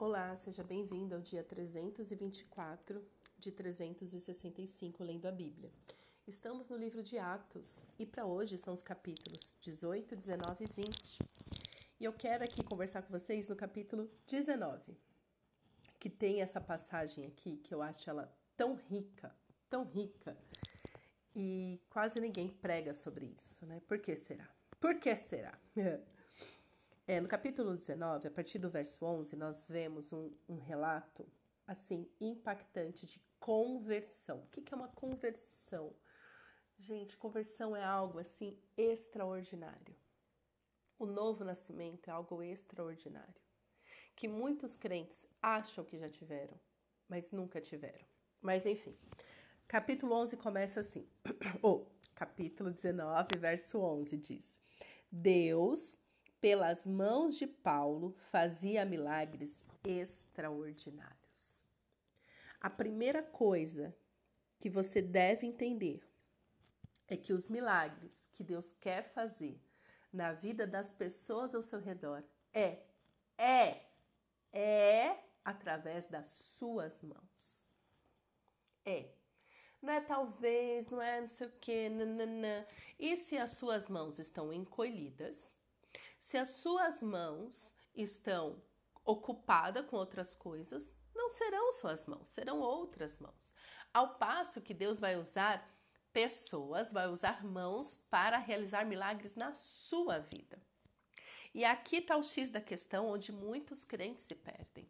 Olá, seja bem-vindo ao dia 324 de 365 lendo a Bíblia. Estamos no livro de Atos e para hoje são os capítulos 18, 19 e 20. E eu quero aqui conversar com vocês no capítulo 19, que tem essa passagem aqui que eu acho ela tão rica, tão rica, e quase ninguém prega sobre isso, né? Por que será? Por que será? É, no capítulo 19, a partir do verso 11, nós vemos um, um relato, assim, impactante de conversão. O que, que é uma conversão? Gente, conversão é algo, assim, extraordinário. O novo nascimento é algo extraordinário. Que muitos crentes acham que já tiveram, mas nunca tiveram. Mas, enfim, capítulo 11 começa assim. Ou, oh, capítulo 19, verso 11 diz: Deus pelas mãos de Paulo, fazia milagres extraordinários. A primeira coisa que você deve entender é que os milagres que Deus quer fazer na vida das pessoas ao seu redor é, é, é através das suas mãos. É. Não é talvez, não é não sei o que, nananã. E se as suas mãos estão encolhidas, se as suas mãos estão ocupadas com outras coisas, não serão suas mãos, serão outras mãos. Ao passo que Deus vai usar pessoas, vai usar mãos para realizar milagres na sua vida. E aqui está o X da questão onde muitos crentes se perdem.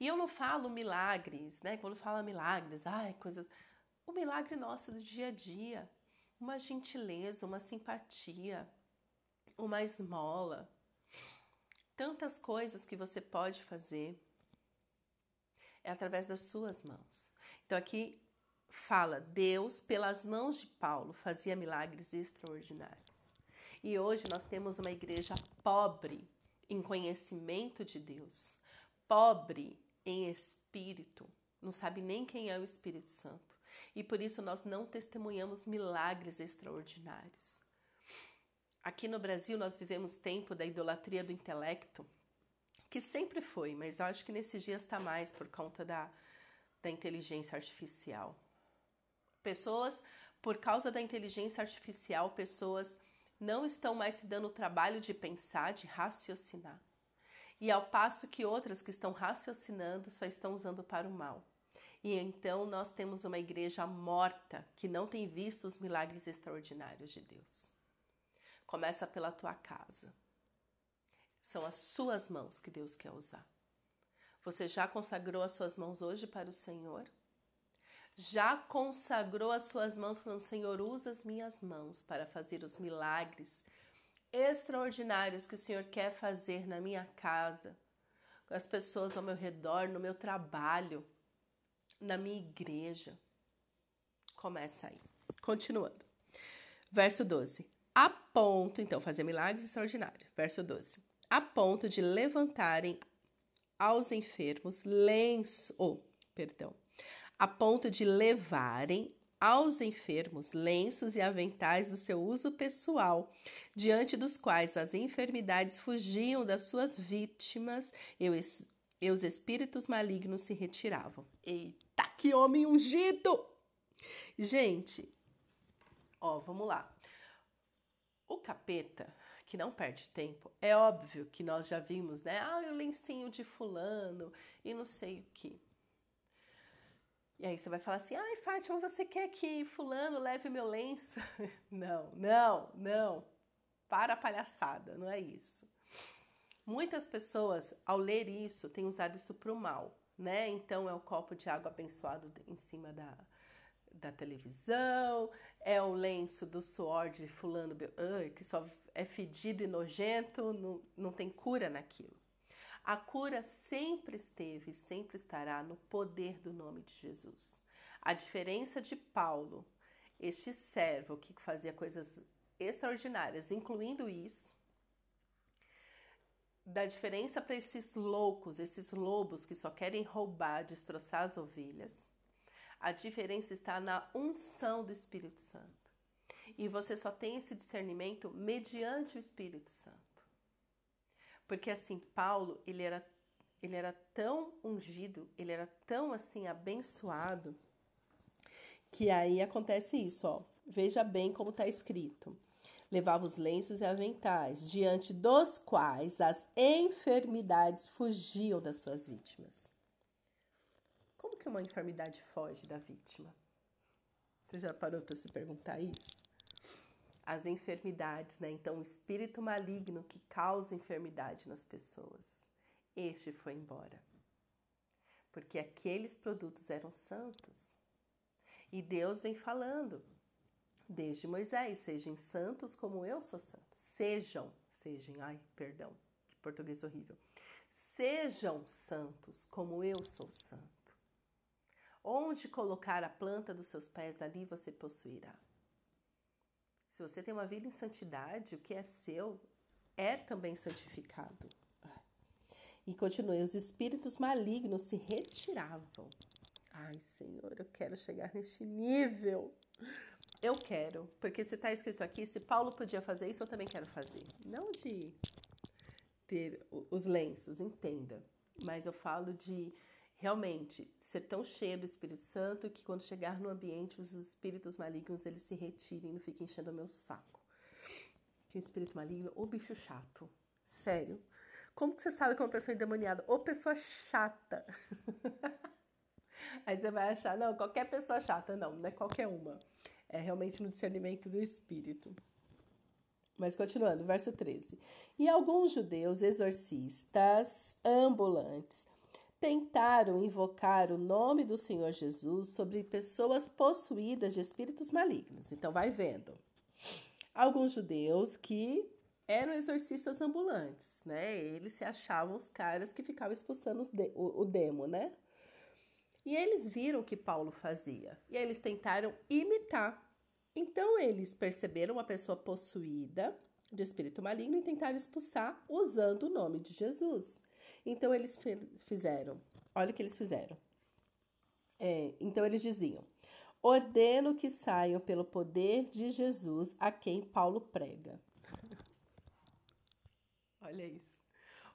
E eu não falo milagres, né? Quando fala milagres, ai, coisas. O milagre nosso do dia a dia, uma gentileza, uma simpatia, uma esmola, tantas coisas que você pode fazer é através das suas mãos. Então aqui fala, Deus, pelas mãos de Paulo, fazia milagres extraordinários. E hoje nós temos uma igreja pobre em conhecimento de Deus, pobre em espírito, não sabe nem quem é o Espírito Santo. E por isso nós não testemunhamos milagres extraordinários. Aqui no Brasil nós vivemos tempo da idolatria do intelecto, que sempre foi, mas acho que nesses dias está mais por conta da, da inteligência artificial. Pessoas, por causa da inteligência artificial, pessoas não estão mais se dando o trabalho de pensar, de raciocinar. E ao passo que outras que estão raciocinando só estão usando para o mal. E então nós temos uma igreja morta que não tem visto os milagres extraordinários de Deus. Começa pela tua casa. São as suas mãos que Deus quer usar. Você já consagrou as suas mãos hoje para o Senhor? Já consagrou as suas mãos falando: Senhor, usa as minhas mãos para fazer os milagres extraordinários que o Senhor quer fazer na minha casa, com as pessoas ao meu redor, no meu trabalho, na minha igreja. Começa aí. Continuando. Verso 12 a ponto, então, fazer milagres extraordinários. Verso 12. A ponto de levantarem aos enfermos lenços, oh, perdão, a ponto de levarem aos enfermos lenços e aventais do seu uso pessoal, diante dos quais as enfermidades fugiam das suas vítimas e os, e os espíritos malignos se retiravam. Eita, que homem ungido! Gente, ó, vamos lá. O capeta, que não perde tempo, é óbvio que nós já vimos, né? Ah, o lencinho de fulano e não sei o que. E aí você vai falar assim: ai, Fátima, você quer que fulano leve meu lenço? Não, não, não. Para a palhaçada, não é isso. Muitas pessoas, ao ler isso, têm usado isso para o mal, né? Então é o copo de água abençoado em cima da, da televisão, é o lenço do suor de fulano que só é fedido e nojento, não, não tem cura naquilo. A cura sempre esteve e sempre estará no poder do nome de Jesus. A diferença de Paulo, este servo que fazia coisas extraordinárias, incluindo isso, da diferença para esses loucos, esses lobos que só querem roubar, destroçar as ovelhas, a diferença está na unção do Espírito Santo. E você só tem esse discernimento mediante o Espírito Santo. Porque assim, Paulo, ele era ele era tão ungido, ele era tão assim abençoado, que aí acontece isso, ó. Veja bem como está escrito. Levava os lenços e aventais, diante dos quais as enfermidades fugiam das suas vítimas. Que uma enfermidade foge da vítima? Você já parou para se perguntar isso? As enfermidades, né? Então, o espírito maligno que causa enfermidade nas pessoas, este foi embora. Porque aqueles produtos eram santos. E Deus vem falando desde Moisés: sejam santos como eu sou santo. Sejam, sejam, ai, perdão, que português horrível. Sejam santos como eu sou santo. Onde colocar a planta dos seus pés, ali você possuirá. Se você tem uma vida em santidade, o que é seu é também santificado. E continue: os espíritos malignos se retiravam. Ai, Senhor, eu quero chegar neste nível. Eu quero, porque se está escrito aqui, se Paulo podia fazer isso, eu também quero fazer. Não de ter os lenços, entenda, mas eu falo de realmente ser tão cheio do Espírito Santo que quando chegar no ambiente os espíritos malignos eles se retirem e não fiquem enchendo o meu saco. Que o espírito maligno, ou bicho chato. Sério. Como que você sabe que é uma pessoa endemoniada? Ou pessoa chata. Aí você vai achar, não, qualquer pessoa chata. Não, não é qualquer uma. É realmente no discernimento do espírito. Mas continuando, verso 13. E alguns judeus exorcistas ambulantes tentaram invocar o nome do Senhor Jesus sobre pessoas possuídas de espíritos malignos. Então, vai vendo. Alguns judeus que eram exorcistas ambulantes, né? Eles se achavam os caras que ficavam expulsando de, o, o demo, né? E eles viram o que Paulo fazia. E eles tentaram imitar. Então, eles perceberam uma pessoa possuída de espírito maligno e tentaram expulsar usando o nome de Jesus. Então eles fizeram, olha o que eles fizeram. É, então eles diziam: ordeno que saiam pelo poder de Jesus a quem Paulo prega. olha isso.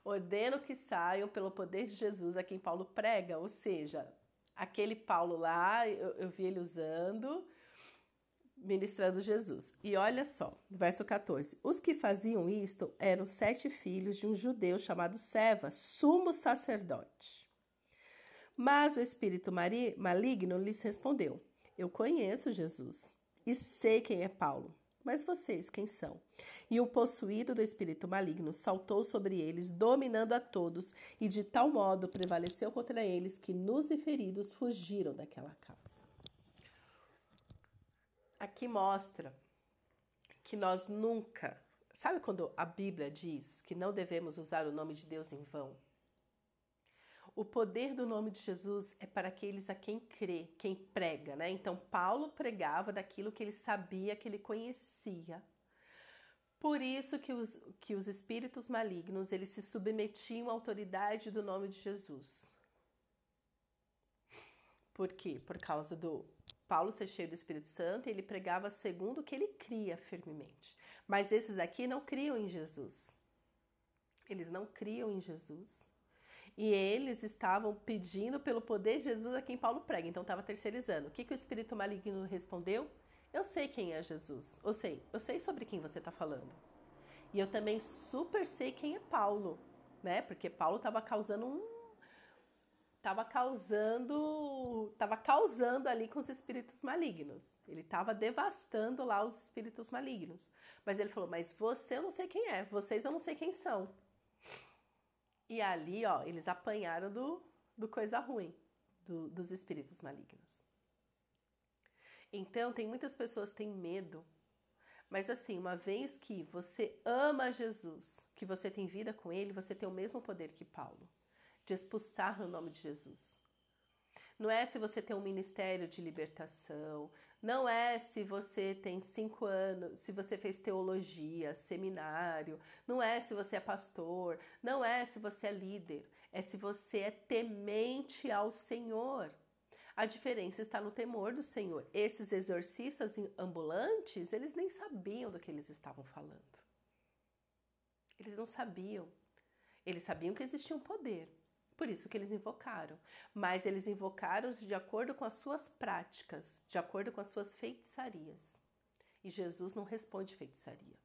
Ordeno que saiam pelo poder de Jesus a quem Paulo prega, ou seja, aquele Paulo lá, eu, eu vi ele usando ministrando Jesus. E olha só, verso 14: Os que faziam isto eram sete filhos de um judeu chamado Seva, sumo sacerdote. Mas o espírito maligno lhes respondeu: Eu conheço Jesus e sei quem é Paulo. Mas vocês quem são? E o possuído do espírito maligno saltou sobre eles, dominando a todos, e de tal modo prevaleceu contra eles que nos feridos fugiram daquela casa aqui mostra que nós nunca. Sabe quando a Bíblia diz que não devemos usar o nome de Deus em vão? O poder do nome de Jesus é para aqueles a quem crê, quem prega, né? Então Paulo pregava daquilo que ele sabia, que ele conhecia. Por isso que os, que os espíritos malignos, eles se submetiam à autoridade do nome de Jesus. Por quê? Por causa do Paulo ser cheio do Espírito Santo e ele pregava segundo o que ele cria firmemente. Mas esses aqui não criam em Jesus. Eles não criam em Jesus. E eles estavam pedindo pelo poder de Jesus a quem Paulo prega. Então estava terceirizando. O que, que o espírito maligno respondeu? Eu sei quem é Jesus. Eu sei, eu sei sobre quem você está falando. E eu também super sei quem é Paulo, né? Porque Paulo estava causando um estava causando, estava causando ali com os espíritos malignos. Ele estava devastando lá os espíritos malignos. Mas ele falou: "Mas você eu não sei quem é, vocês eu não sei quem são". E ali, ó, eles apanharam do, do coisa ruim, do, dos espíritos malignos. Então, tem muitas pessoas que têm medo, mas assim, uma vez que você ama Jesus, que você tem vida com ele, você tem o mesmo poder que Paulo de expulsar no nome de Jesus. Não é se você tem um ministério de libertação, não é se você tem cinco anos, se você fez teologia, seminário, não é se você é pastor, não é se você é líder, é se você é temente ao Senhor. A diferença está no temor do Senhor. Esses exorcistas ambulantes, eles nem sabiam do que eles estavam falando. Eles não sabiam. Eles sabiam que existia um poder, Por isso que eles invocaram. Mas eles invocaram de acordo com as suas práticas, de acordo com as suas feitiçarias. E Jesus não responde feitiçaria.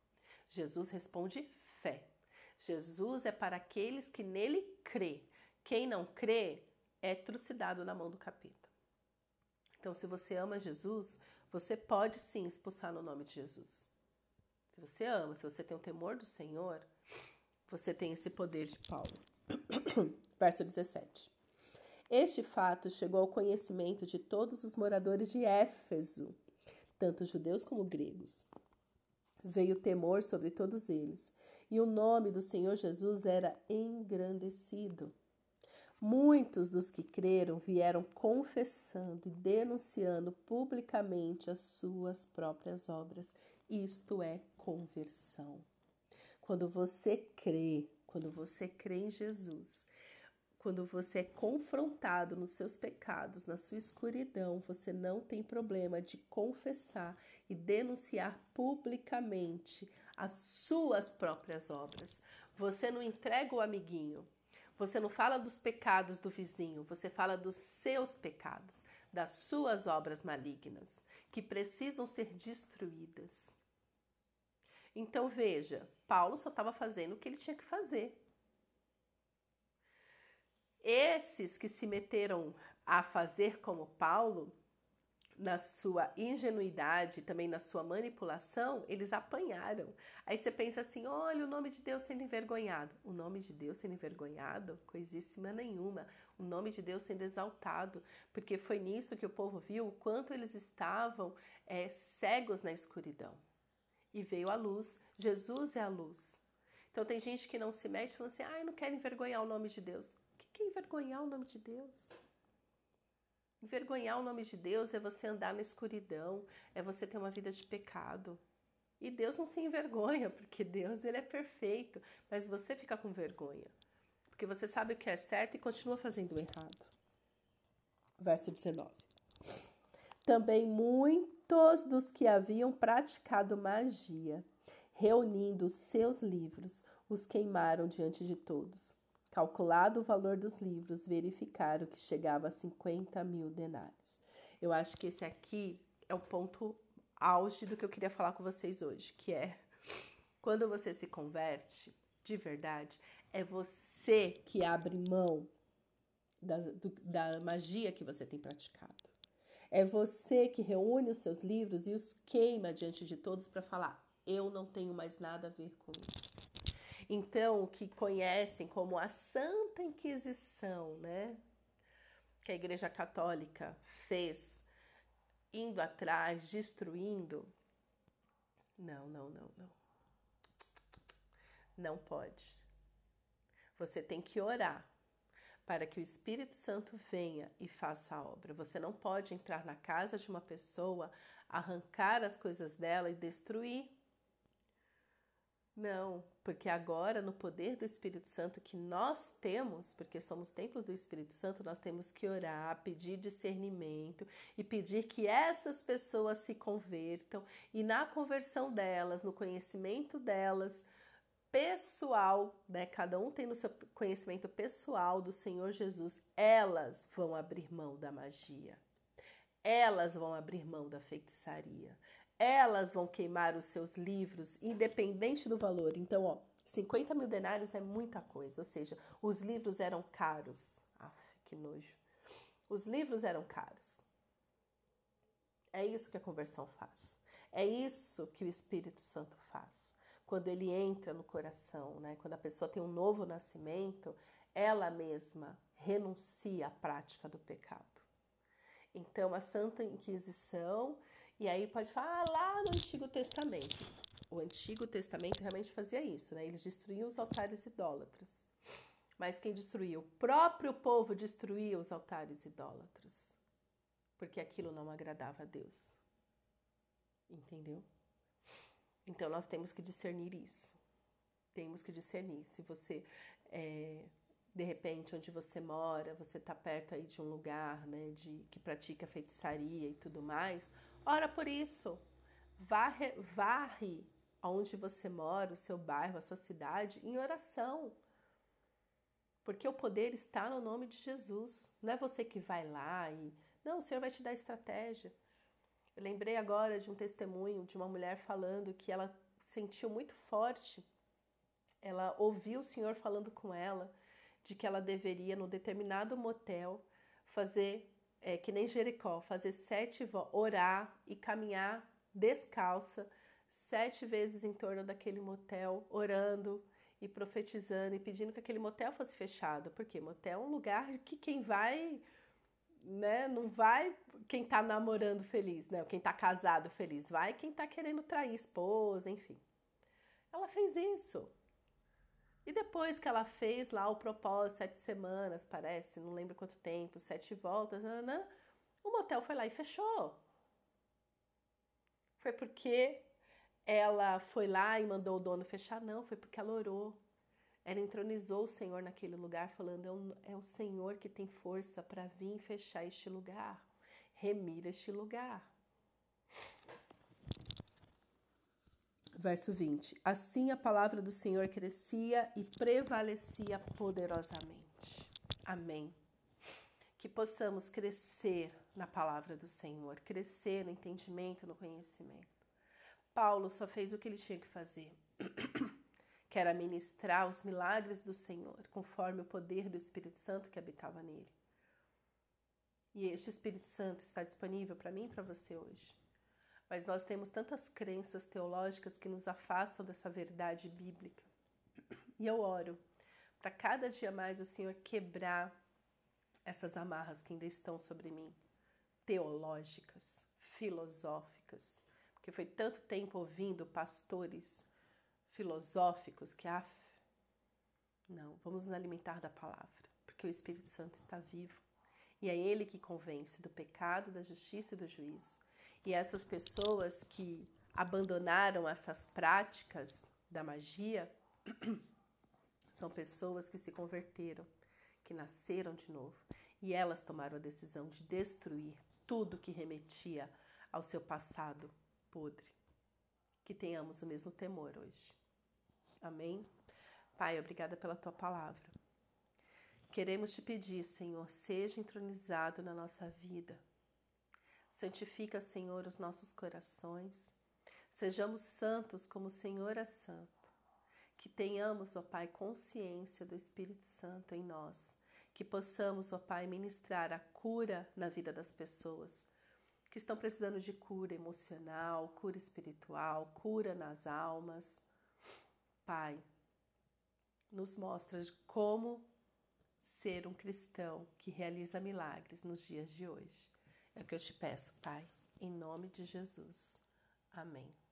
Jesus responde fé. Jesus é para aqueles que nele crê. Quem não crê é trucidado na mão do capeta. Então, se você ama Jesus, você pode sim expulsar no nome de Jesus. Se você ama, se você tem o temor do Senhor, você tem esse poder de Paulo. Verso 17. Este fato chegou ao conhecimento de todos os moradores de Éfeso, tanto judeus como gregos. Veio temor sobre todos eles, e o nome do Senhor Jesus era engrandecido. Muitos dos que creram vieram confessando e denunciando publicamente as suas próprias obras. Isto é conversão. Quando você crê, quando você crê em Jesus, quando você é confrontado nos seus pecados, na sua escuridão, você não tem problema de confessar e denunciar publicamente as suas próprias obras. Você não entrega o amiguinho, você não fala dos pecados do vizinho, você fala dos seus pecados, das suas obras malignas, que precisam ser destruídas. Então veja, Paulo só estava fazendo o que ele tinha que fazer. Esses que se meteram a fazer como Paulo, na sua ingenuidade, também na sua manipulação, eles apanharam. Aí você pensa assim: olha, o nome de Deus sendo envergonhado. O nome de Deus sendo envergonhado? Coisíssima nenhuma. O nome de Deus sendo exaltado. Porque foi nisso que o povo viu o quanto eles estavam é, cegos na escuridão e veio a luz. Jesus é a luz. Então tem gente que não se mete falando assim: ah, eu não quero envergonhar o nome de Deus. O que é envergonhar o nome de Deus? Envergonhar o nome de Deus é você andar na escuridão, é você ter uma vida de pecado. E Deus não se envergonha, porque Deus ele é perfeito, mas você fica com vergonha, porque você sabe o que é certo e continua fazendo o errado. Verso 19. Também muito muitos dos que haviam praticado magia, reunindo seus livros, os queimaram diante de todos. Calculado o valor dos livros, verificaram que chegava a 50 mil denários. Eu acho que esse aqui é o ponto auge do que eu queria falar com vocês hoje, que é quando você se converte, de verdade, é você que abre mão da, do, da magia que você tem praticado. É você que reúne os seus livros e os queima diante de todos para falar: eu não tenho mais nada a ver com isso. Então, o que conhecem como a Santa Inquisição, né? Que a Igreja Católica fez, indo atrás, destruindo. Não, não, não, não. Não pode. Você tem que orar para que o Espírito Santo venha e faça a obra. Você não pode entrar na casa de uma pessoa, arrancar as coisas dela e destruir. Não, porque agora, no poder do Espírito Santo que nós temos, porque somos templos do Espírito Santo, nós temos que orar, pedir discernimento e pedir que essas pessoas se convertam e na conversão delas, no conhecimento delas, pessoal, né? Cada um tem no seu conhecimento pessoal do Senhor Jesus, elas vão abrir mão da magia. Elas vão abrir mão da feitiçaria. Elas vão queimar os seus livros, independente do valor. Então, ó, 50 mil denários é muita coisa. Ou seja, os livros eram caros. Aff, que nojo. Os livros eram caros. É isso que a conversão faz. É isso que o Espírito Santo faz quando ele entra no coração, né? Quando a pessoa tem um novo nascimento, ela mesma renuncia à prática do pecado. Então, a Santa Inquisição, e aí pode falar ah, lá no Antigo Testamento. O Antigo Testamento realmente fazia isso, né? Eles destruíam os altares idólatras. Mas quem destruía? O próprio povo destruía os altares idólatras. Porque aquilo não agradava a Deus. Entendeu? Então nós temos que discernir isso. Temos que discernir. Se você, é, de repente, onde você mora, você está perto aí de um lugar, né, de que pratica feitiçaria e tudo mais, ora por isso. Varre, varre onde você mora, o seu bairro, a sua cidade, em oração. Porque o poder está no nome de Jesus. Não é você que vai lá e. Não, o Senhor vai te dar estratégia. Eu lembrei agora de um testemunho de uma mulher falando que ela sentiu muito forte. Ela ouviu o Senhor falando com ela de que ela deveria, no determinado motel, fazer, é, que nem Jericó, fazer sete orar e caminhar descalça sete vezes em torno daquele motel, orando e profetizando e pedindo que aquele motel fosse fechado. Porque motel é um lugar que quem vai, né, não vai quem tá namorando feliz, né? Quem tá casado feliz, vai quem tá querendo trair esposa, enfim. Ela fez isso. E depois que ela fez lá o propósito, sete semanas, parece, não lembro quanto tempo, sete voltas, nanã, o motel foi lá e fechou. Foi porque ela foi lá e mandou o dono fechar? Não, foi porque ela orou. Ela entronizou o Senhor naquele lugar, falando: é o é Senhor que tem força para vir fechar este lugar, remir este lugar. Verso 20: Assim a palavra do Senhor crescia e prevalecia poderosamente. Amém. Que possamos crescer na palavra do Senhor, crescer no entendimento, no conhecimento. Paulo só fez o que ele tinha que fazer, que ministrar os milagres do Senhor, conforme o poder do Espírito Santo que habitava nele. E este Espírito Santo está disponível para mim e para você hoje. Mas nós temos tantas crenças teológicas que nos afastam dessa verdade bíblica. E eu oro para cada dia mais o Senhor quebrar essas amarras que ainda estão sobre mim, teológicas, filosóficas, porque foi tanto tempo ouvindo pastores filosóficos que, ah, não, vamos nos alimentar da palavra, porque o Espírito Santo está vivo e é ele que convence do pecado, da justiça e do juízo. E essas pessoas que abandonaram essas práticas da magia são pessoas que se converteram, que nasceram de novo. E elas tomaram a decisão de destruir tudo que remetia ao seu passado podre. Que tenhamos o mesmo temor hoje. Amém? Pai, obrigada pela tua palavra. Queremos te pedir, Senhor, seja entronizado na nossa vida. Santifica, Senhor, os nossos corações. Sejamos santos como o Senhor é santo. Que tenhamos, ó Pai, consciência do Espírito Santo em nós. Que possamos, ó Pai, ministrar a cura na vida das pessoas que estão precisando de cura emocional, cura espiritual, cura nas almas. Pai, nos mostra como ser um cristão que realiza milagres nos dias de hoje. É o que eu te peço, Pai, em nome de Jesus. Amém.